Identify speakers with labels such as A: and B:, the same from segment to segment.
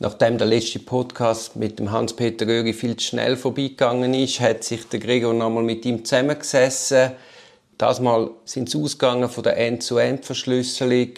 A: Nachdem der letzte Podcast mit dem Hans-Peter Röhri viel zu schnell vorbeigegangen ist, hat sich der Gregor nochmal mit ihm zusammengesessen. Das Mal sind sie ausgegangen von der End-zu-End-Verschlüsselung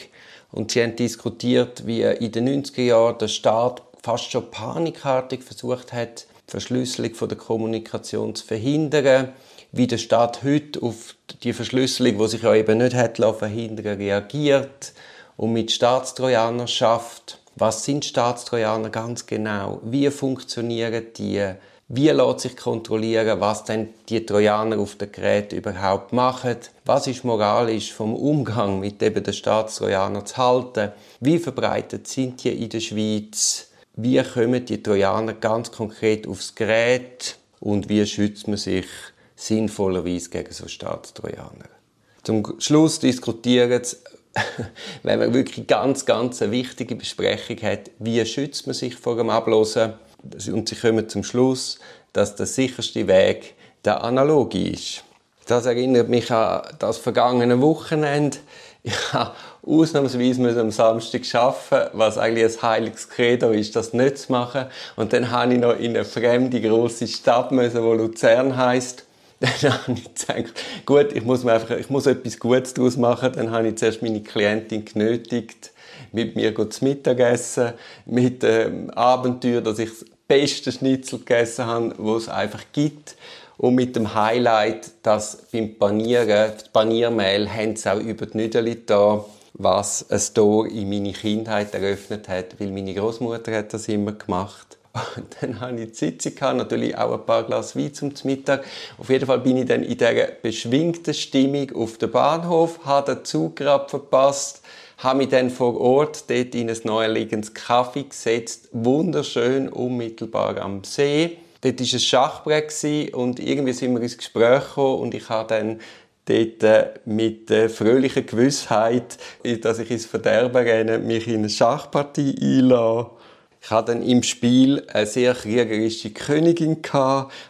A: und sie haben diskutiert, wie in den 90er Jahren der Staat fast schon panikartig versucht hat, die Verschlüsselung von der Kommunikation zu verhindern, wie der Staat heute auf die Verschlüsselung, die sich ja eben nicht hat verhindern reagiert und mit Staatstrojanern schafft. Was sind Staatstrojaner ganz genau? Wie funktionieren die? Wie lässt sich kontrollieren, was denn die Trojaner auf dem Gerät überhaupt machen? Was ist moralisch vom Umgang mit eben den Staatstrojanern zu halten? Wie verbreitet sind die in der Schweiz? Wie kommen die Trojaner ganz konkret aufs Gerät? Und wie schützt man sich sinnvollerweise gegen so Staatstrojaner? Zum Schluss diskutieren sie, wenn man wirklich ganz, ganz eine wichtige Besprechung hat, wie schützt man sich vor dem Ablosen? Und sie kommen zum Schluss, dass der sicherste Weg der analoge ist. Das erinnert mich an das vergangene Wochenende. Ich habe ausnahmsweise am Samstag arbeiten, was eigentlich ein heiliges Credo ist, das nicht zu machen. Und dann habe ich noch in eine fremde große Stadt müssen, die Luzern heißt. Dann habe ich gedacht, gut, ich muss, mir einfach, ich muss etwas Gutes daraus machen. Dann habe ich zuerst meine Klientin genötigt, mit mir zu Mittagessen, mit dem Abenteuer, dass ich das beste Schnitzel gegessen habe, wo es einfach gibt. Und mit dem Highlight, dass beim Panieren, das Paniermehl, haben sie auch über die Nüdeli da, was ein Tor in meine Kindheit eröffnet hat, weil meine Großmutter hat das immer gemacht. Und dann hatte ich die Sitzung, natürlich auch ein paar Glas Wein zum Mittag. Auf jeden Fall bin ich dann in dieser beschwingten Stimmung auf dem Bahnhof, habe den Zug gerade verpasst, habe mich dann vor Ort dort in ein neuerliegendes Kaffee gesetzt, wunderschön, unmittelbar am See. Dort war ein Schachbrett und irgendwie sind wir ins Gespräch gekommen und ich habe dann dort äh, mit der fröhlichen Gewissheit, dass ich ins Verderben renne, mich in eine Schachpartie einlasse ich hatte dann im Spiel eine sehr kriegerische Königin.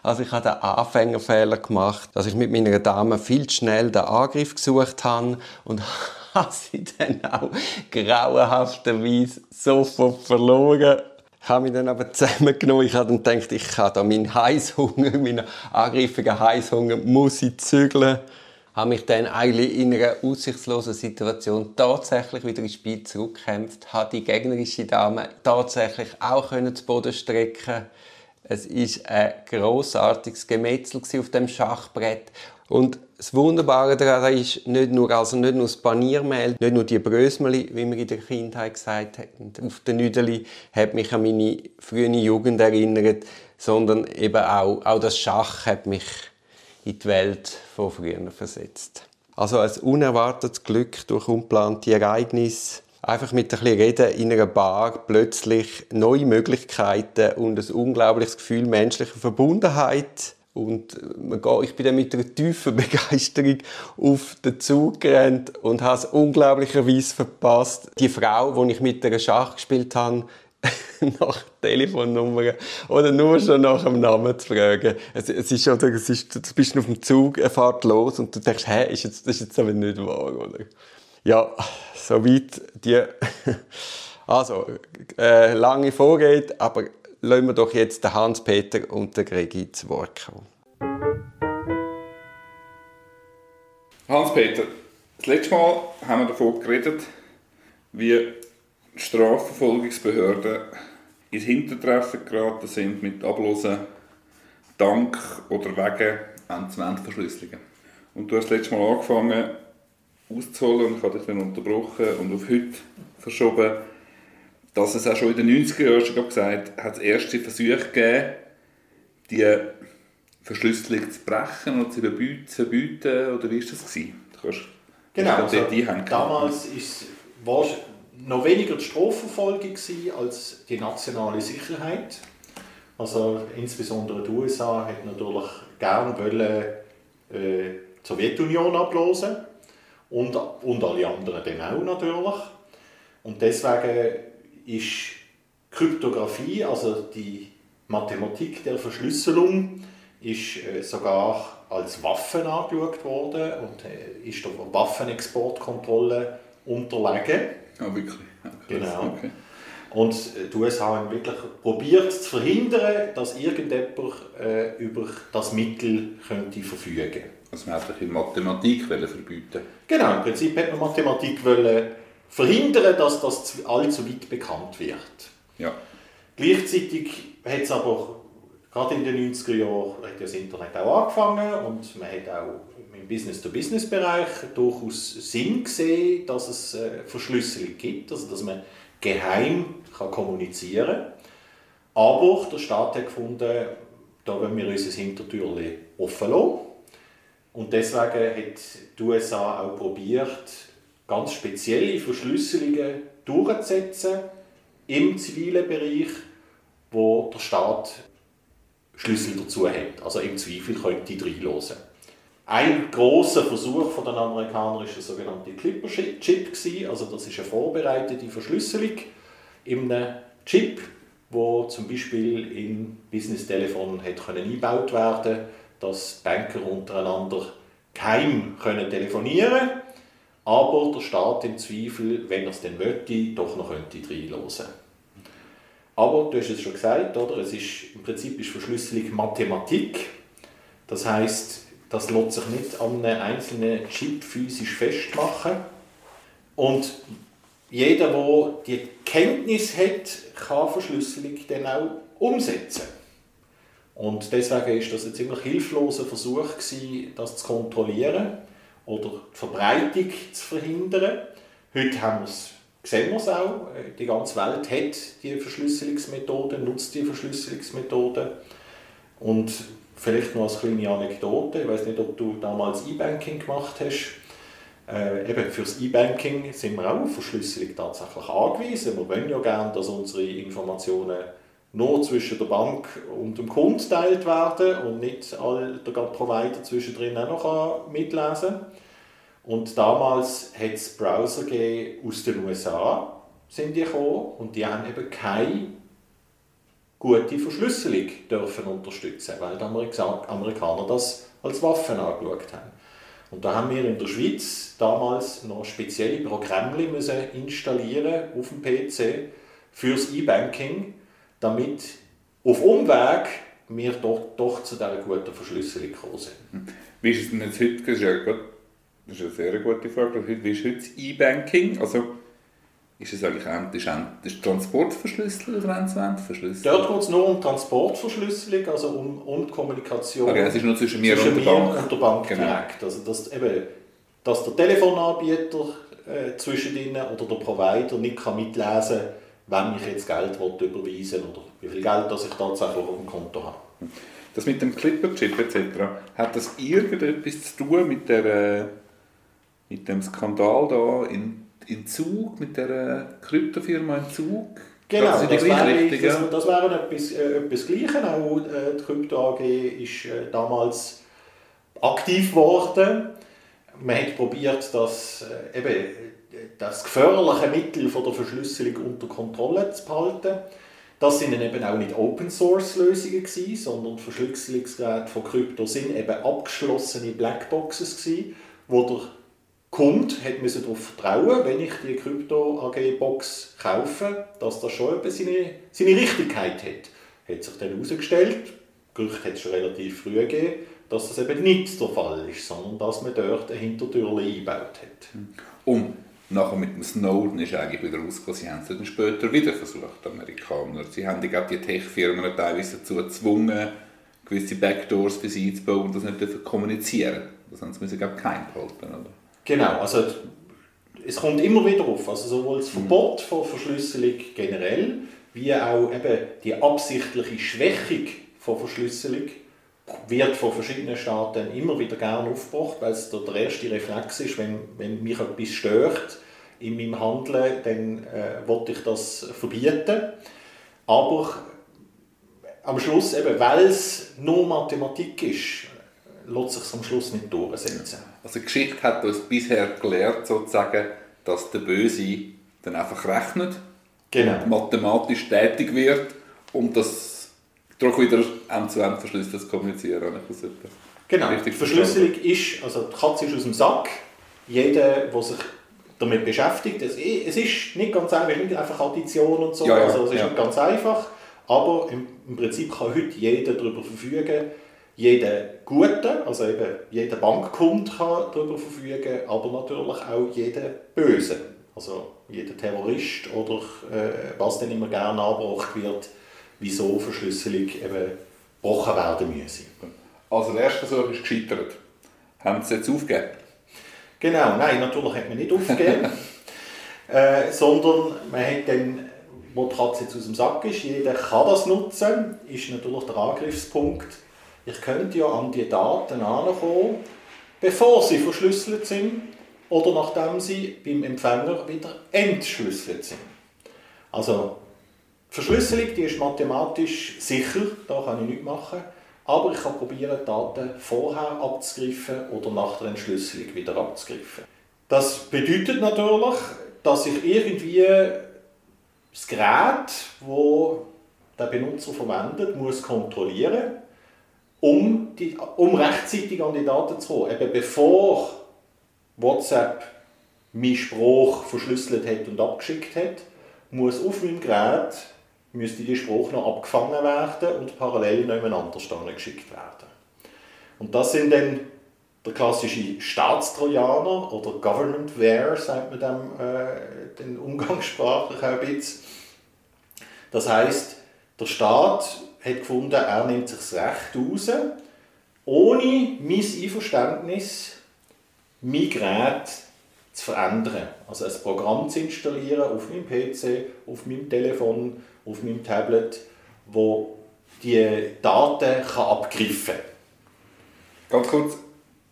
A: Also ich habe den Anfängerfehler gemacht, dass ich mit meiner Dame viel zu schnell den Angriff gesucht habe und habe sie dann auch grauenhafterweise sofort verloren. Ich habe mich dann aber zusammengenommen. Ich habe dann gedacht, ich kann da meinen Heißhunger, meinen angriffigen Heißhunger, muss ich zügeln habe mich dann eigentlich in einer aussichtslosen Situation tatsächlich wieder ins Spiel zurückgekämpft, habe die gegnerische Dame tatsächlich auch zu Boden strecken. Es ist ein großartiges Gemetzel auf dem Schachbrett. Und das Wunderbare daran ist nicht nur, also nicht nur das Paniermehl, nicht nur die Brösmeli, wie wir in der Kindheit gesagt haben, auf den Nüdeli, hat mich an meine frühe Jugend erinnert, sondern eben auch, auch das Schach hat mich in die Welt von früher versetzt. Also ein unerwartetes Glück durch ungeplante Ereignisse. Einfach mit ein bisschen Reden in einer Bar plötzlich neue Möglichkeiten und ein unglaubliches Gefühl menschlicher Verbundenheit. Und ich bin dann mit einer tiefen Begeisterung auf den Zug gerannt und habe es unglaublicherweise verpasst. Die Frau, die ich mit der Schach gespielt habe, nach Telefonnummer oder nur schon nach dem Namen zu fragen. Es, es ist schon, es ist, du bist auf dem Zug, er fährt los und du denkst, hä, ist jetzt, das ist jetzt aber nicht wahr, oder? Ja, soweit die, also, äh, lange vorgeht, aber lassen wir doch jetzt den Hans-Peter und den Gregi zu Wort kommen.
B: Hans-Peter, das letzte Mal haben wir davon geredet, wie Strafverfolgungsbehörden ins Hintertreffen geraten sind mit Ablosen dank oder wegen End-zu-End-Verschlüsselungen. Und du hast letztes Mal angefangen auszuholen und ich habe dich dann unterbrochen und auf heute verschoben, dass es auch schon in den 90er Jahren schon gesagt hat, es erste Versuche gegeben, die Verschlüsselung zu brechen oder zu verbieten, oder wie war das? Gewesen?
C: Du kannst, genau, also, damals ist es noch weniger die Strafverfolgung als die nationale Sicherheit. Also insbesondere die USA hat natürlich gerne wollen, äh, die Sowjetunion ablösen und, und alle anderen dann auch natürlich. Und deswegen ist Kryptographie, also die Mathematik der Verschlüsselung, ist äh, sogar als Waffe angeschaut worden und äh, ist der Waffenexportkontrolle unterlegen.
B: Ah, wirklich?
C: Ja, genau. Okay. Und die USA haben wirklich probiert zu verhindern, dass irgendjemand äh, über das Mittel könnte verfügen könnte.
B: Also man wollte Mathematik verbieten
C: Genau, im Prinzip hat man Mathematik wollen verhindern, dass das allzu weit bekannt wird.
B: Ja.
C: Gleichzeitig hat es aber gerade in den 90er Jahren hat das Internet auch angefangen und man hat auch im Business-to-Business-Bereich durchaus Sinn gesehen, dass es äh, Verschlüsselung gibt, also dass man geheim kann kommunizieren kann. Aber der Staat hat gefunden, da wollen wir unser Hintertürchen offen lassen. Und deswegen hat die USA auch probiert, ganz spezielle Verschlüsselungen durchzusetzen im zivilen Bereich, wo der Staat Schlüssel dazu hat. Also im Zweifel können die reinhören. Ein großer Versuch von den Amerikanern war der sogenannte Clipper-Chip. Also das ist eine vorbereitete Verschlüsselung in einem Chip, wo zum Beispiel in Business-Telefonen eingebaut werden dass Banker untereinander geheim können telefonieren können, aber der Staat im Zweifel, wenn er es denn möchte, doch noch könnte reinhören. Aber du hast es schon gesagt, oder? Es ist, im Prinzip ist Verschlüsselung Mathematik. Das heißt, das lässt sich nicht an einem einzelnen Chip physisch festmachen. Und jeder, der die Kenntnis hat, kann Verschlüsselung dann auch umsetzen. Und deswegen ist das ein ziemlich hilfloser Versuch gewesen, das zu kontrollieren oder die Verbreitung zu verhindern. Heute haben wir es, sehen wir es auch. Die ganze Welt hat die Verschlüsselungsmethode, nutzt die Verschlüsselungsmethode. Und Vielleicht noch als kleine Anekdote, ich weiß nicht, ob du damals E-Banking gemacht hast. Äh, eben fürs E-Banking sind wir auch auf Verschlüsselung tatsächlich angewiesen. Wir wollen ja gerne, dass unsere Informationen nur zwischen der Bank und dem Kunden geteilt werden und nicht all der Provider zwischendrin auch noch mitlesen kann. Und damals hat es Browser aus den USA, sind die gekommen, und die haben eben keine gute Verschlüsselung dürfen unterstützen, weil die Amerikaner das als Waffen angeschaut haben. Und da haben wir in der Schweiz damals noch spezielle Programme müssen installieren auf dem PC fürs E-Banking, damit auf Umweg wir doch, doch zu dieser guten Verschlüsselung gekommen sind.
B: Wie ist es denn jetzt heute? Das ist, eine sehr gute Frage. Wie ist heute das E-Banking? Also ist es eigentlich endlich ist Transportverschlüsselung oder end verschlüsselt
C: Dort geht es nur um Transportverschlüsselung, also um, um Kommunikation
B: okay, es ist nur zwischen mir zwischen und der Bank,
C: und der Bank genau. direkt. Also dass, eben, dass der Telefonanbieter äh, zwischen ihnen oder der Provider nicht kann mitlesen kann, wenn ich jetzt Geld will, überweisen oder wie viel Geld das ich tatsächlich auf dem Konto habe.
B: Das mit dem Clipper-Chip etc., hat das irgendetwas zu tun mit, der, äh, mit dem Skandal da in in Zug, mit der Kryptofirma in Zug.
C: Genau, das, das, wäre, das, das wäre etwas, äh, etwas Gleiches. Auch äh, die Krypto AG ist äh, damals aktiv geworden. Man hat probiert, das, äh, eben, das gefährliche Mittel von der Verschlüsselung unter Kontrolle zu behalten. Das sind eben auch nicht Open-Source-Lösungen, sondern die Verschlüsselungsgeräte von Krypto sind eben abgeschlossene Blackboxes, gewesen, wo der Kunde hat darauf vertrauen, wenn ich die Krypto-AG-Box kaufe, dass das schon seine, seine Richtigkeit hat. Hat sich dann herausgestellt, Gerücht hat es schon relativ früh gegeben, dass das eben nicht der Fall ist, sondern dass man dort eine Hintertür eingebaut hat.
B: Und nachher mit dem Snowden ist eigentlich wieder rausgekommen, sie haben es dann später wieder versucht, die Amerikaner. Sie haben die, die Tech-Firmen teilweise dazu gezwungen, gewisse Backdoors für sie einzubauen und das nicht kommunizieren. Das haben sie müssen, glaube ich, geheim behalten, oder?
C: Genau, also es kommt immer wieder auf, also sowohl das Verbot von Verschlüsselung generell, wie auch eben die absichtliche Schwächung von Verschlüsselung wird von verschiedenen Staaten immer wieder gerne aufgebracht, weil es der erste Reflex ist, wenn, wenn mich etwas stört in meinem Handeln, dann äh, wollte ich das verbieten. Aber am Schluss, eben, weil es nur Mathematik ist, lässt sich am Schluss nicht durchsetzen.
B: Also die Geschichte hat uns bisher gelehrt, sozusagen, dass der Böse dann einfach rechnet
C: genau.
B: und mathematisch tätig wird, um das doch wieder end zu end verschlüsselt kommunizieren.
C: Genau, die Verschlüsselung ist, also die Katze ist aus dem Sack. Jeder, der sich damit beschäftigt. Es, es ist nicht ganz einfach, nicht einfach Addition und so,
B: ja, ja,
C: also es ist
B: ja.
C: nicht ganz einfach, aber im, im Prinzip kann heute jeder darüber verfügen, jeder Gute, also eben jeder Bankkunde kann darüber verfügen, aber natürlich auch jeder Böse, also jeder Terrorist oder äh, was dann immer gerne angebracht wird, wieso Verschlüsselung eben gebrochen werden müsse.
B: Also der erste Versuch ist gescheitert. Haben Sie es jetzt aufgegeben?
C: Genau, nein, natürlich hat man nicht aufgegeben, äh, sondern man hat dann, wo die Katze jetzt aus dem Sack ist, jeder kann das nutzen, ist natürlich der Angriffspunkt. Ich könnte ja an die Daten ankommen, bevor sie verschlüsselt sind oder nachdem sie beim Empfänger wieder entschlüsselt sind. Also die Verschlüsselung die ist mathematisch sicher, da kann ich nichts machen. Aber ich kann probieren, die Daten vorher abzugreifen oder nach der Entschlüsselung wieder abzugreifen. Das bedeutet natürlich, dass ich irgendwie das Gerät, wo der Benutzer verwendet, muss kontrollieren, um, die, um rechtzeitig an die Daten zu kommen. Eben bevor WhatsApp meinen Spruch verschlüsselt hat und abgeschickt hat, muss auf meinem Gerät müsste die Spruch noch abgefangen werden und parallel nebeneinander geschickt werden. Und das sind dann der klassische Staatstrojaner oder Governmentware, sagt man dem äh, den umgangssprachlich auch ein bisschen. Das heißt, der Staat hat gefunden, er nimmt sich das Recht raus, ohne mein Einverständnis mein Gerät zu verändern. Also ein Programm zu installieren auf meinem PC, auf meinem Telefon, auf meinem Tablet, wo die Daten kann abgreifen kann.
B: Ganz kurz,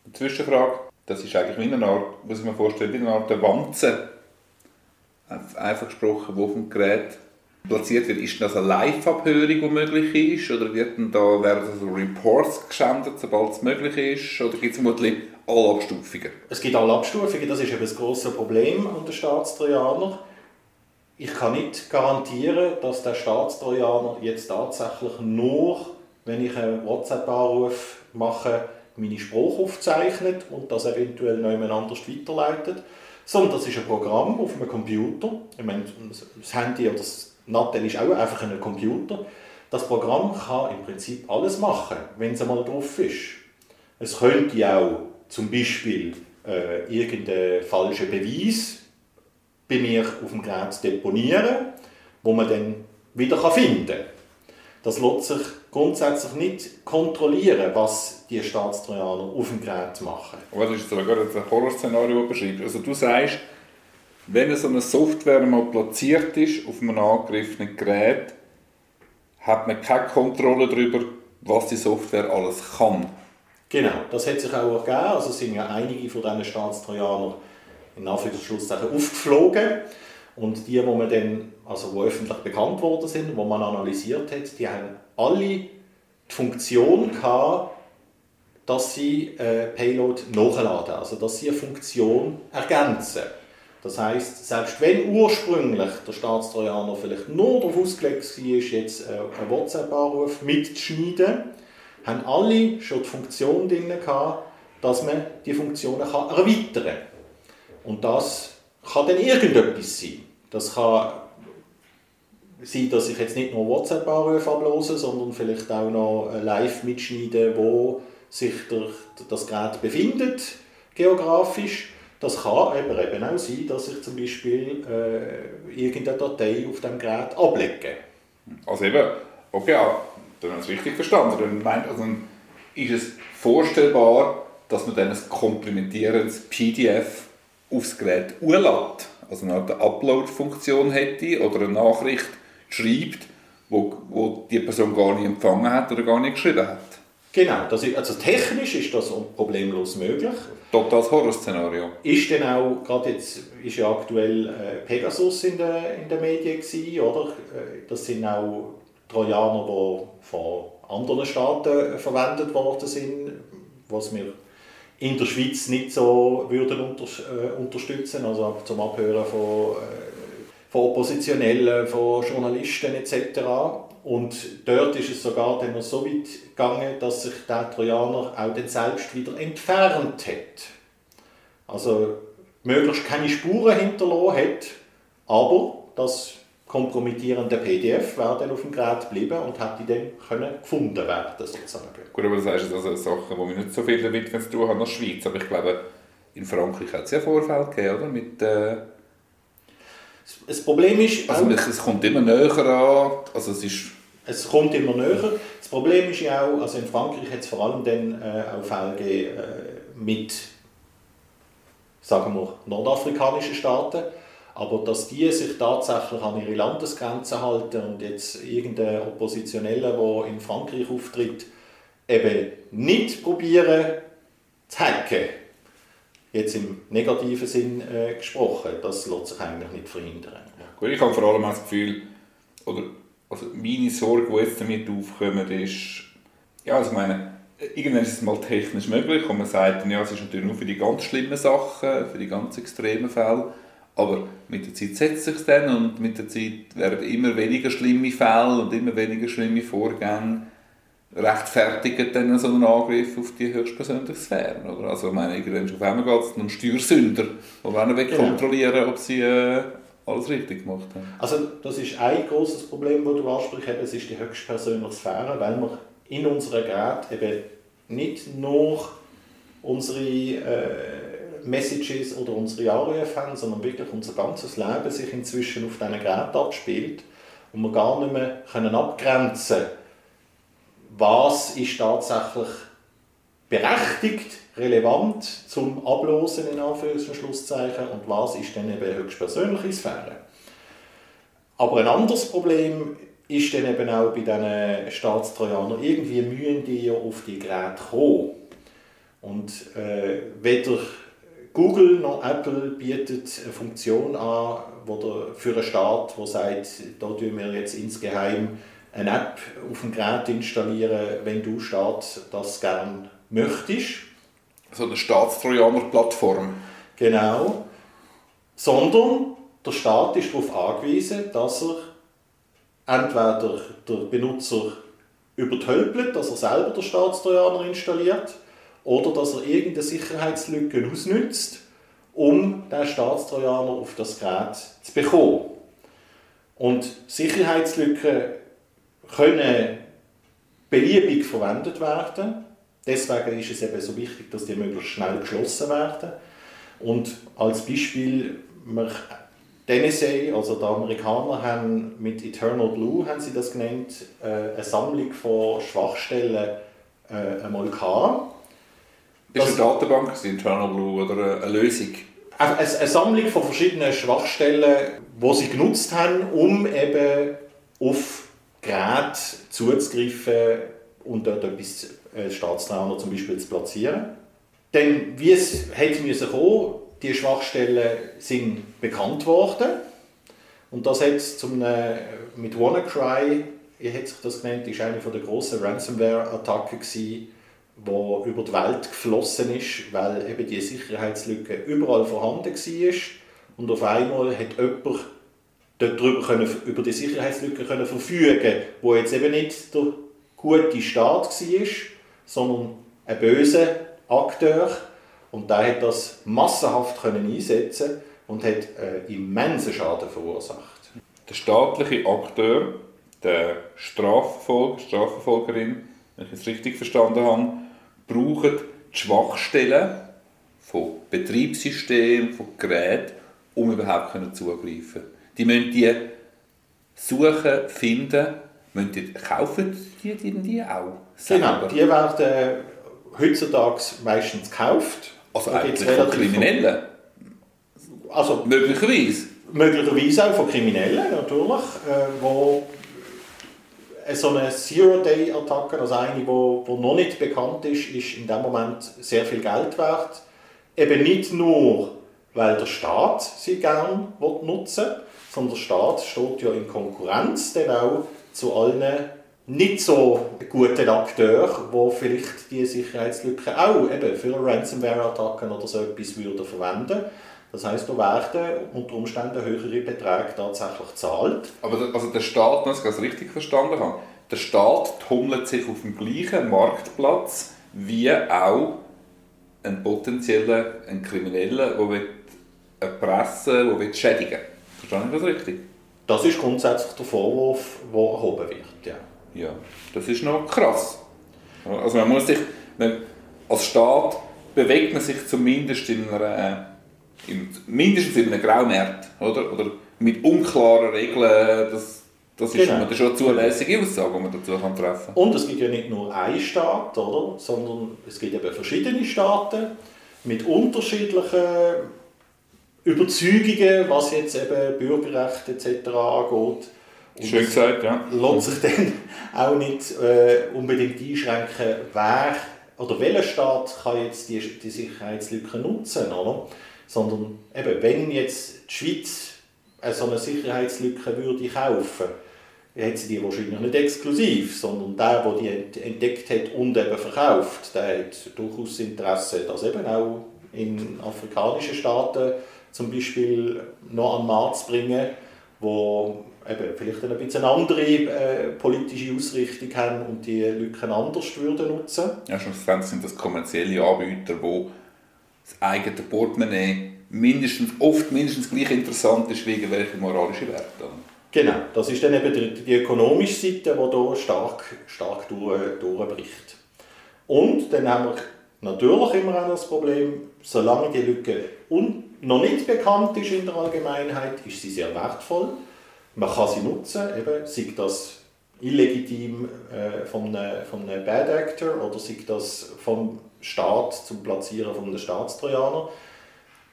B: eine Zwischenfrage. Das ist eigentlich wie eine Art, muss ich mir vorstellen, wie eine Art Wanze, einfach gesprochen, die auf dem Gerät platziert wird. Ist das eine Live-Abhörung, die möglich ist? Oder werden da, werden also Reports gesendet, sobald es möglich ist? Oder gibt es vermutlich alle Abstufungen?
C: Es gibt alle Abstufungen, das ist eben das grosse Problem an den Staatstrojaner. Ich kann nicht garantieren, dass der Staatstrojaner jetzt tatsächlich nur, wenn ich einen WhatsApp-Anruf mache, meine Spruch aufzeichnet und das eventuell noch jemand anders weiterleitet, sondern das ist ein Programm auf einem Computer. Ich meine, das Handy oder das Nattel ist auch einfach ein Computer. Das Programm kann im Prinzip alles machen, wenn es einmal drauf ist. Es könnte auch zum Beispiel äh, irgendeinen falschen Beweis bei mir auf dem Gerät deponieren, wo man dann wieder finden kann. Das lässt sich grundsätzlich nicht kontrollieren, was die Staatstrojaner auf dem Gerät machen.
B: Was ist jetzt gerade ein Horrorszenario beschrieben? Also du sagst, wenn so eine Software mal platziert ist auf einem angegriffenen Gerät, hat man keine Kontrolle darüber, was die Software alles kann.
C: Genau, das hat sich auch ergeben. Also sind ja einige von diesen Staatstrojanern in Anführungszeichen aufgeflogen. Und die, wo man dann, also wo öffentlich bekannt worden sind, wo man analysiert hat, die haben alle die Funktion gehabt, dass sie äh, Payload nachladen, also dass sie eine Funktion ergänzen. Das heißt, selbst wenn ursprünglich der Staatstrojaner vielleicht nur darauf ausgelegt war, jetzt äh, einen WhatsApp-Anruf mitzuschneiden, haben alle schon die Funktion drin dass man die Funktionen erweitern kann. Und das kann dann irgendetwas sein. Das kann sein, dass ich jetzt nicht nur WhatsApp-Anrufe ablose, sondern vielleicht auch noch live mitschneide, wo sich das Gerät befindet, geografisch. Das kann aber eben auch sein, dass ich zum Beispiel äh, irgendeine Datei auf dem Gerät ablege.
B: Also eben, okay, dann habe ich es richtig verstanden. Dann meint, also ist es vorstellbar, dass man dann ein komplementierendes PDF aufs Gerät urlässt, also eine Art Upload-Funktion hätte oder eine Nachricht schreibt, wo, wo die Person gar nicht empfangen hat oder gar nicht geschrieben hat.
C: Genau, das ist, also technisch ist das problemlos möglich.
B: Totales Horrorszenario.
C: Ist dann auch, gerade jetzt ist ja aktuell äh, Pegasus in den in der Medien gewesen, oder? Äh, das sind auch Trojaner, die von anderen Staaten verwendet worden sind, was wir in der Schweiz nicht so würden unter, äh, unterstützen, also zum Abhören von, äh, von Oppositionellen, von Journalisten etc. Und dort ist es sogar dann noch so weit gegangen, dass sich der Trojaner auch dann selbst wieder entfernt hat. Also möglichst keine Spuren hinterlassen hat, aber das kompromittierende PDF wäre dann auf dem Gerät geblieben und hätte dann können gefunden werden sozusagen.
B: Gut, aber das heißt also Sachen, die wir nicht so viel damit zu tun haben als Schweiz, aber ich glaube, in Frankreich hat es ja Vorfälle gegeben, oder? Mit, äh
C: das Problem ist...
B: Also es kommt immer näher an, also es ist...
C: Es kommt immer näher. Das Problem ist ja auch, also in Frankreich hat es vor allem dann äh, auch Fälle gegeben, äh, mit, sagen wir, nordafrikanischen Staaten, aber dass die sich tatsächlich an ihre Landesgrenzen halten und jetzt irgendein Oppositioneller, der in Frankreich auftritt, eben nicht probieren zu hacken, jetzt im negativen Sinn äh, gesprochen, das lässt sich eigentlich nicht verhindern.
B: Ja. Gut, ich habe vor allem das Gefühl, oder also meine Sorge, die jetzt damit aufkommt, ist, ja, also ich meine, irgendwann ist es mal technisch möglich und man sagt ja, es ist natürlich nur für die ganz schlimmen Sachen, für die ganz extremen Fälle, aber mit der Zeit setzt sich dann und mit der Zeit werden immer weniger schlimme Fälle und immer weniger schlimme Vorgänge rechtfertigen dann so einen Angriff auf die höchstpersönliche Sphäre. Oder? Also ich meine, irgendwann auf einmal geht es um Steuersünder, die auch noch kontrollieren ob sie äh, alles richtig gemacht haben.
C: Also das ist ein großes Problem, das du ansprichst, es ist die höchstpersönliche Sphäre, weil wir in unserer Gerät eben nicht nur unsere äh, Messages oder unsere Anrufe haben, sondern wirklich unser ganzes Leben sich inzwischen auf diesen Geräten abspielt und wir gar nicht mehr können abgrenzen was ist tatsächlich berechtigt, relevant zum Ablosen in Anführungs- und was ist dann eben höchstpersönliche Sphäre. Aber ein anderes Problem ist dann eben auch bei diesen Staatstrojanern, irgendwie mühen die ja auf die Geräte kommen. Und äh, weder Google noch Apple bietet eine Funktion an, wo der, für einen Staat, der sagt, da tun wir jetzt insgeheim eine App auf dem Gerät installieren, wenn du Staat das gerne möchtest.
B: So eine Staatstrojaner-Plattform.
C: Genau. Sondern der Staat ist darauf angewiesen, dass er entweder der Benutzer übertölpelt, dass er selber den Staatstrojaner installiert, oder dass er irgendeine Sicherheitslücke ausnützt, um den Staatstrojaner auf das Gerät zu bekommen. Und Sicherheitslücken können beliebig verwendet werden. Deswegen ist es eben so wichtig, dass die möglichst schnell geschlossen werden. Und als Beispiel, NSA, also die Amerikaner haben mit Eternal Blue, haben sie das genannt, äh, eine Sammlung von Schwachstellen äh, einmal gehabt.
B: Ist das eine Datenbank, Internal Blue oder eine Lösung?
C: Eine, eine Sammlung von verschiedenen Schwachstellen, die sie genutzt haben, um eben auf Geräte zuzugreifen und dort etwas äh, Staatsnah zum Beispiel zu platzieren. Denn wie es hätte müssen die Schwachstellen sind bekannt worden und das hat zum mit WannaCry, ihr hätte sich das genannt, ist eine der grossen Ransomware-Attacken gewesen, wo über die Welt geflossen ist, weil eben die Sicherheitslücke überall vorhanden war und auf einmal hat jemand darüber können, über die Sicherheitslücke können verfügen wo jetzt eben nicht der gute Staat war, sondern ein böser Akteur und der hat das massenhaft können einsetzen und hat einen immensen Schaden verursacht.
B: Der staatliche Akteur, der Strafverfolger, Strafverfolgerin, wenn ich es richtig verstanden habe, brauchen die Schwachstellen von Betriebssystemen, von Geräten, um überhaupt zugreifen können. Die müssen die suchen, finden, müssen die, kaufen die, die, die auch
C: selber? Genau, die werden heutzutage meistens gekauft.
B: Also eigentlich von Kriminellen?
C: Also,
B: möglicherweise?
C: Möglicherweise auch von Kriminellen, natürlich, äh, wo so eine Zero-Day-Attacke, also eine, die wo, wo noch nicht bekannt ist, ist in dem Moment sehr viel Geld wert. Eben nicht nur, weil der Staat sie gerne nutzen will, sondern der Staat steht ja in Konkurrenz dann auch zu allen nicht so guten Akteuren, die vielleicht diese Sicherheitslücken auch eben für Ransomware-Attacken oder so etwas würden verwenden das heißt, da werden unter Umständen höhere Beträge tatsächlich gezahlt.
B: Aber der, also der Staat, wenn ich das richtig verstanden habe, der Staat tummelt sich auf dem gleichen Marktplatz wie auch ein potenzieller, ein Krimineller, der eine Presse, die schädigen will. Verstehe ich das richtig?
C: Das ist grundsätzlich der Vorwurf, der erhoben wird, ja.
B: Ja, das ist noch krass. Also man muss sich, als Staat bewegt man sich zumindest in einer, in, mindestens in einem Graumarkt, oder? Oder mit unklaren Regeln, das, das ist, genau. schon eine zulässige Aussage, die man dazu kann treffen kann.
C: Und es gibt ja nicht nur einen Staat, oder? sondern es gibt eben verschiedene Staaten mit unterschiedlichen Überzeugungen, was jetzt eben Bürgerrechte etc. angeht.
B: Und Schön gesagt, ja.
C: Lässt sich dann auch nicht äh, unbedingt einschränken, wer oder welcher Staat kann jetzt die, die Sicherheitslücke nutzen, oder? Sondern eben, wenn jetzt die Schweiz so eine Sicherheitslücke würde kaufen hat sie die wahrscheinlich nicht exklusiv, sondern der, der die entdeckt hat und eben verkauft, der hat durchaus Interesse, das eben auch in afrikanischen Staaten zum Beispiel noch an den Markt zu bringen, wo eben vielleicht ein bisschen eine andere äh, politische Ausrichtung haben und die Lücken anders würden nutzen.
B: Ja, schlussendlich sind das kommerzielle Anbieter, die das eigene Portemonnaie mindestens, oft mindestens gleich interessant ist wie welche moralische Werte.
C: Genau, das ist dann eben die, die ökonomische Seite, die hier stark, stark durch, durchbricht. Und dann haben wir natürlich immer auch das Problem, solange die Lücke noch nicht bekannt ist in der Allgemeinheit, ist sie sehr wertvoll man kann sie nutzen, eben, sei das illegitim äh, von, einem, von einem Bad Actor oder sei das vom Staat zum Platzieren von einem Staatstrojaner.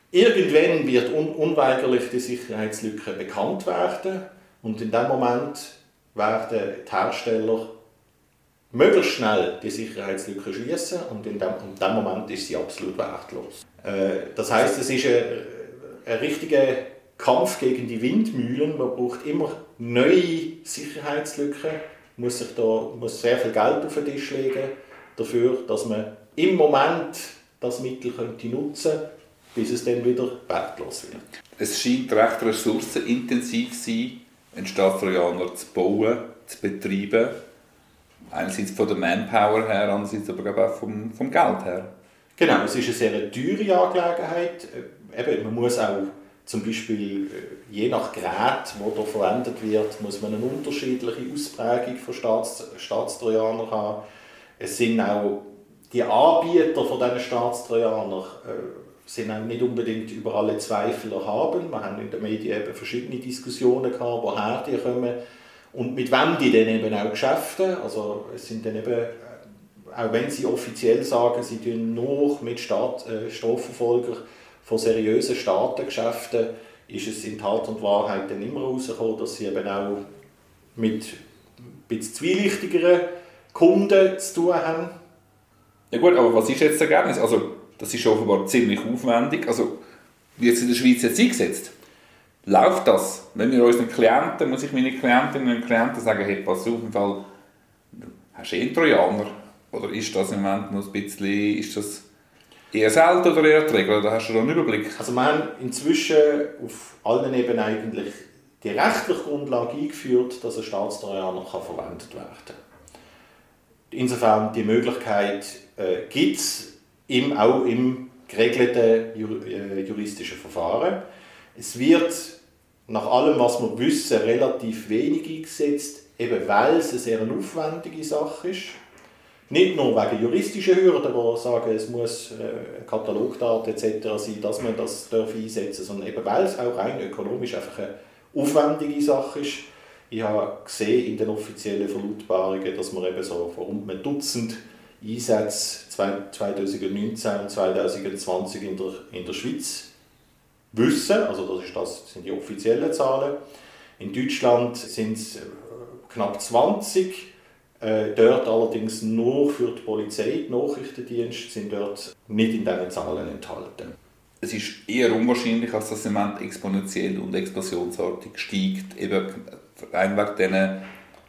C: Irgendwann wird un unweigerlich die Sicherheitslücke bekannt werden und in dem Moment werden die Hersteller möglichst schnell die Sicherheitslücke schließen und in dem, in dem Moment ist sie absolut wertlos. Äh, das heißt, es ist ein, ein richtiger Kampf gegen die Windmühlen. Man braucht immer neue Sicherheitslücken, muss sich da muss sehr viel Geld auf den Tisch legen dafür, dass man im Moment das Mittel könnte nutzen könnte, bis es dann wieder wertlos wird.
B: Es scheint recht ressourcenintensiv zu sein, einen Staatstrojaner zu bauen, zu betreiben. Einerseits von der Manpower her, andererseits aber auch vom, vom Geld her.
C: Genau, es ist eine sehr teure Angelegenheit. Äh, eben, man muss auch zum Beispiel äh, je nach Gerät, wo da verwendet wird, muss man eine unterschiedliche Ausprägung von Staats Staatstrojanern haben. Es sind auch die Anbieter von diesen Staatstrojanern äh, sind auch nicht unbedingt über alle Zweifel erhaben. Wir haben in den Medien eben verschiedene Diskussionen gehabt, woher die kommen und mit wem die dann eben auch geschäften. Also es sind dann eben, äh, auch wenn sie offiziell sagen, sie tun nur mit Staat, äh, Strafverfolgern von seriösen Staatengeschäften ist es in Tat und Wahrheit dann immer herausgekommen, dass sie eben auch mit bisschen zwielichtigeren Kunden zu tun haben.
B: Ja gut, aber was ist jetzt das Ergebnis? Also das ist offenbar ziemlich aufwendig. Also wie jetzt in der Schweiz jetzt eingesetzt? Läuft das? Wenn wir unseren Klienten, muss ich meine Klientinnen und Klienten sagen, hey, pass auf, im Fall, hast du eh einen Trojaner? Oder ist das im Moment noch ein bisschen, ist das Eher selten oder eher Regel? Da hast du einen Überblick.
C: Also wir haben inzwischen auf allen Ebenen eigentlich die rechtliche Grundlage eingeführt, dass ein Staatstrojaner verwendet werden kann. Insofern die Möglichkeit äh, gibt es auch im geregelten jur, äh, juristischen Verfahren. Es wird nach allem, was wir wissen, relativ wenig eingesetzt, eben weil es eine sehr aufwendige Sache ist. Nicht nur wegen juristischen Hürden, die sagen, es muss äh, Katalogdaten etc. sein, dass man das einsetzen darf, sondern eben weil es auch rein ökonomisch einfach eine aufwendige Sache ist. Ich habe gesehen in den offiziellen Verlautbarungen, dass wir eben so von rund einem Dutzend Einsätze 2019 und 2020 in der, in der Schweiz wissen. Also das, ist das sind die offiziellen Zahlen. In Deutschland sind es äh, knapp 20 äh, dort allerdings nur für die Polizei, die Nachrichtendienste sind dort nicht in diesen Zahlen enthalten.
B: Es ist eher unwahrscheinlich, dass das Zement exponentiell und explosionsartig steigt, eben rein wegen diesen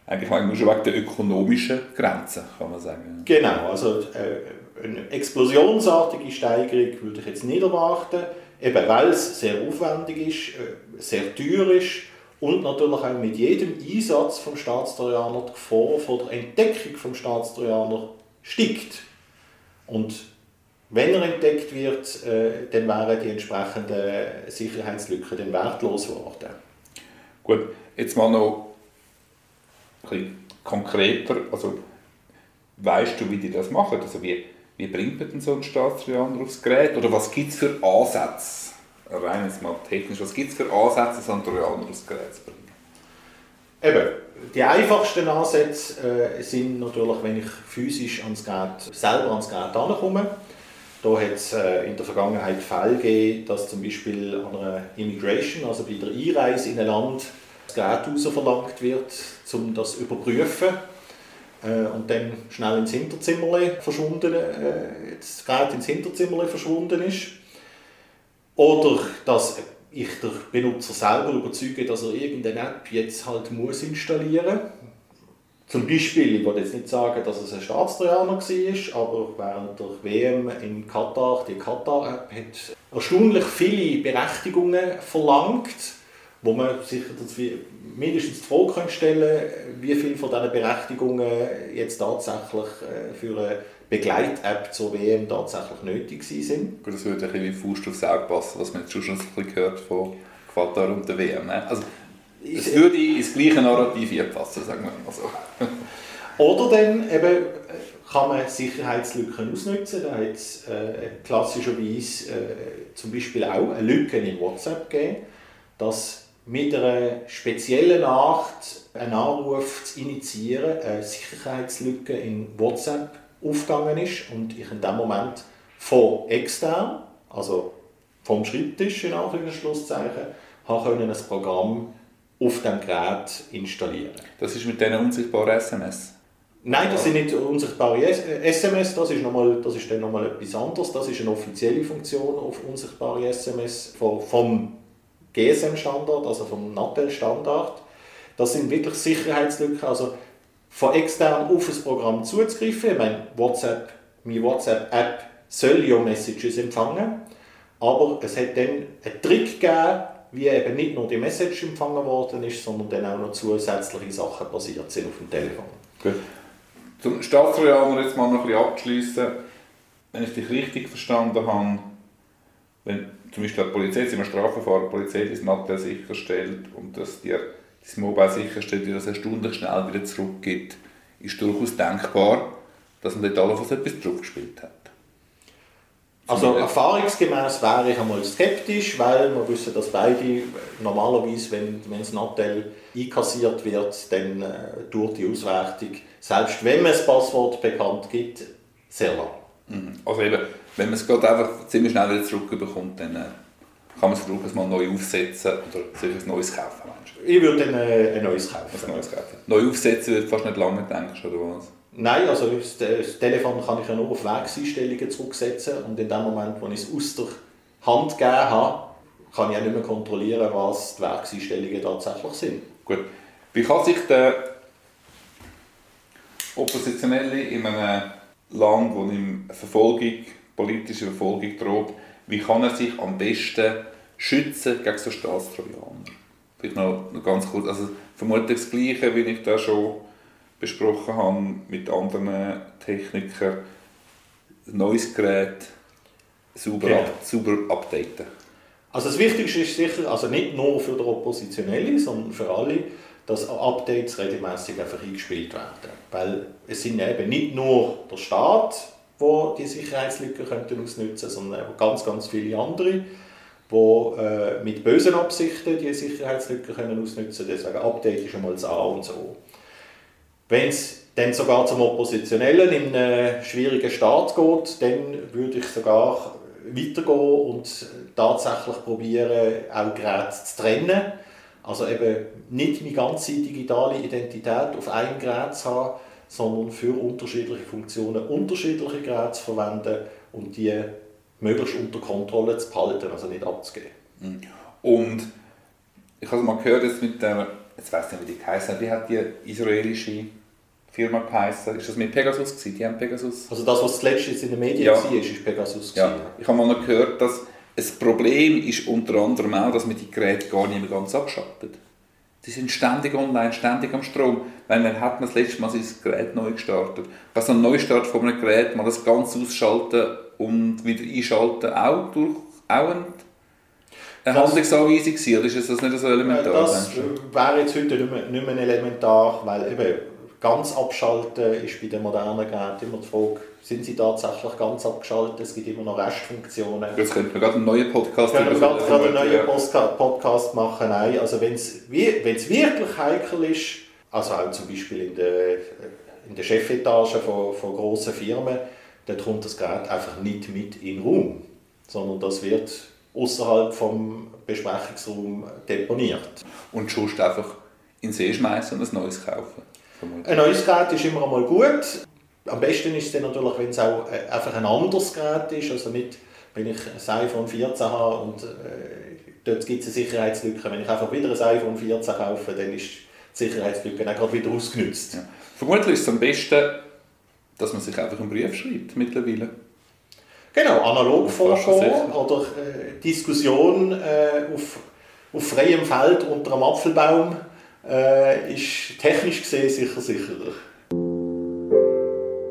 B: eigentlich schon wegen der ökonomischen Grenzen, kann man sagen.
C: Genau, also äh, eine explosionsartige Steigerung würde ich jetzt nicht erwarten, eben weil es sehr aufwendig ist, äh, sehr teuer ist und natürlich auch mit jedem Einsatz vom Staatstrojaner die Gefahr von der Entdeckung vom Staatstrojaner steigt. Und wenn er entdeckt wird, äh, dann wären die entsprechenden Sicherheitslücken dann wertlos geworden.
B: Gut, jetzt mal noch ein bisschen konkreter. Also, weißt du, wie die das machen? Also, wie, wie bringt man denn so einen Staatstrojaner aufs Gerät? Oder was gibt es für Ansätze? Rein jetzt mal technisch, was gibt es für Ansätze, so einen Trojaner aufs Gerät zu bringen?
C: Eben, die einfachsten Ansätze äh, sind natürlich, wenn ich physisch ans Gerät, selber ans Gerät herankomme. Da hat es äh, in der Vergangenheit Fälle gegeben, dass zum Beispiel an einer Immigration, also bei der Einreise in ein Land, das Gerät verlangt wird, um das zu überprüfen äh, und dann schnell ins Hinterzimmer verschwunden, äh, ins Hinterzimmer verschwunden ist. Oder dass ich den Benutzer selber überzeuge, dass er irgendeine App jetzt halt muss installieren muss. Zum Beispiel, ich wollte jetzt nicht sagen, dass es ein Staatstrojaner war, aber während der WM in Katar, die Katar-App hat erstaunlich viele Berechtigungen verlangt, wo man sich mindestens die Frage stellen kann, wie viele von diesen Berechtigungen jetzt tatsächlich äh, für eine Begleit-App zur WM tatsächlich nötig sind.
B: Gut, das würde ein bisschen wie Faust aufs Auge passen, was man jetzt schon ein bisschen gehört von Katar und der WM. Ne? Also, es würde ins gleiche Narrativ hier passen, sagen wir mal so.
C: Oder dann eben kann man Sicherheitslücken ausnutzen. Da hat es äh, klassischerweise äh, zum Beispiel auch eine Lücke in WhatsApp gegeben, dass mit einer speziellen Art einen Anruf zu initiieren, eine Sicherheitslücke in WhatsApp aufgegangen ist und ich in dem Moment von extern, also vom Schreibtisch in Anführungszeichen, habe ein Programm auf dem Gerät installieren.
B: Das ist mit diesen unsichtbaren SMS?
C: Nein, das sind nicht unsichtbare SMS, das ist, nochmal, das ist dann nochmal etwas anderes. Das ist eine offizielle Funktion auf unsichtbare SMS vom GSM-Standard, also vom NATEL-Standard. Das sind wirklich Sicherheitslücken, also von extern auf ein Programm zuzugreifen. Ich meine, WhatsApp, meine WhatsApp-App soll ja Messages empfangen, aber es hat dann einen Trick gegeben, wie eben nicht nur die Message empfangen worden ist, sondern dann auch noch zusätzliche Sachen passiert sind auf dem Telefon.
B: Gut. Zum Staatstrojaner jetzt mal noch ein bisschen abschließen. Wenn ich dich richtig verstanden habe, wenn zum Beispiel die Polizei, jetzt im Strafverfahren, die Polizei das Nattel sicherstellt und dass dir das Mobile sicherstellt, dir das erstaunlich schnell wieder zurückgibt, ist durchaus denkbar, dass man dort allenfalls etwas zurückgespielt hat.
C: Also erfahrungsgemäß wäre ich einmal skeptisch, weil wir wissen, dass beide normalerweise, wenn, wenn das Nattel einkassiert wird, dann äh, dauert die Auswertung, selbst wenn man das Passwort bekannt gibt, sehr lang.
B: Mhm. Also eben, wenn man es gerade einfach ziemlich schnell wieder zurückbekommt, dann äh, kann man es versuchen, es mal neu aufsetzen oder sich ein neues kaufen.
C: Ich würde dann äh, ein neues kaufen.
B: Ein neues kaufen. Neu aufsetzen wird fast nicht lange, denkst du, oder was?
C: Nein, also das, das Telefon kann ich ja nur auf Wegseinstellungen zurücksetzen und in dem Moment, wo ich es aus der Hand gegeben habe, kann ich auch nicht mehr kontrollieren, was die Werkseinstellungen tatsächlich sind.
B: Gut. Wie kann sich der Oppositionelle in einem Land, wo ihm Verfolgung, politische Verfolgung droht, wie kann er sich am besten schützen gegen so Staatstrojaner? Vielleicht noch, noch ganz kurz, also vermutlich das Gleiche, wie ich da schon besprochen habe mit anderen Technikern, ein neues Gerät sauber, genau. ab, sauber updaten.
C: Also das Wichtigste ist sicher, also nicht nur für die Oppositionellen, sondern für alle, dass Updates regelmäßig einfach eingespielt werden. Weil es sind eben nicht nur der Staat, wo die Sicherheitslücken könnten ausnutzen, sondern ganz, ganz viele andere, die äh, mit bösen Absichten die Sicherheitslücken können ausnutzen. Deswegen Update ist einmal das A und so. Wenn es dann sogar zum Oppositionellen in einem schwierigen Staat geht, dann würde ich sogar weitergehen und tatsächlich probieren, auch Geräte zu trennen. Also eben nicht meine ganze digitale Identität auf einem Gerät zu haben, sondern für unterschiedliche Funktionen unterschiedliche Geräte zu verwenden und die möglichst unter Kontrolle zu behalten, also nicht abzugeben.
B: Mhm. Und ich habe mal gehört, jetzt mit der, jetzt weiß nicht, wie die geheißen wie hat die israelische Firma geheißen? Ist das mit Pegasus gewesen? Die haben Pegasus?
C: Also das, was zuletzt in den Medien ja. war, ist Pegasus
B: ja. Gewesen. Ich habe mal noch gehört, dass das Problem ist unter anderem auch, dass man die Geräte gar nicht mehr ganz abschaltet. Die sind ständig online, ständig am Strom. Weil man hat man das letzte Mal sein Gerät neu gestartet. Bei so einem Neustart von einem Gerät mal das ganz ausschalten und wieder einschalten auch, durch, auch ein eine Handlungsanweisung gewesen, oder ist das nicht so elementar?
C: Das wäre jetzt heute nicht mehr, nicht mehr elementar, weil eben ganz abschalten ist bei den modernen Geräten immer die Frage, sind sie tatsächlich ganz abgeschaltet? Es gibt immer noch Restfunktionen.
B: Jetzt könnten wir gerade einen neuen Podcast
C: machen. Wir gerade, gerade einen neuen Podcast machen. Nein, also wenn es wirklich heikel ist, also auch zum Beispiel in der, in der Chefetage von, von grossen Firmen, dann kommt das Gerät einfach nicht mit in den Raum, sondern das wird außerhalb vom Besprechungsraum deponiert.
B: Und sonst einfach in den See schmeißen und ein neues kaufen?
C: Ein neues Gerät ist immer einmal gut. Am besten ist es dann natürlich, wenn es auch äh, einfach ein anderes Gerät ist, also nicht, wenn ich ein iPhone 14 habe und äh, dort gibt es eine Sicherheitslücke. Wenn ich einfach wieder ein iPhone 14 kaufe, dann ist die Sicherheitslücke auch gerade wieder ausgenutzt. Ja.
B: Vermutlich ist es am besten, dass man sich einfach einen Brief schreibt mittlerweile.
C: Genau, analog vorgehen oder äh, Diskussion äh, auf, auf freiem Feld unter einem Apfelbaum äh, ist technisch gesehen sicher sicherer.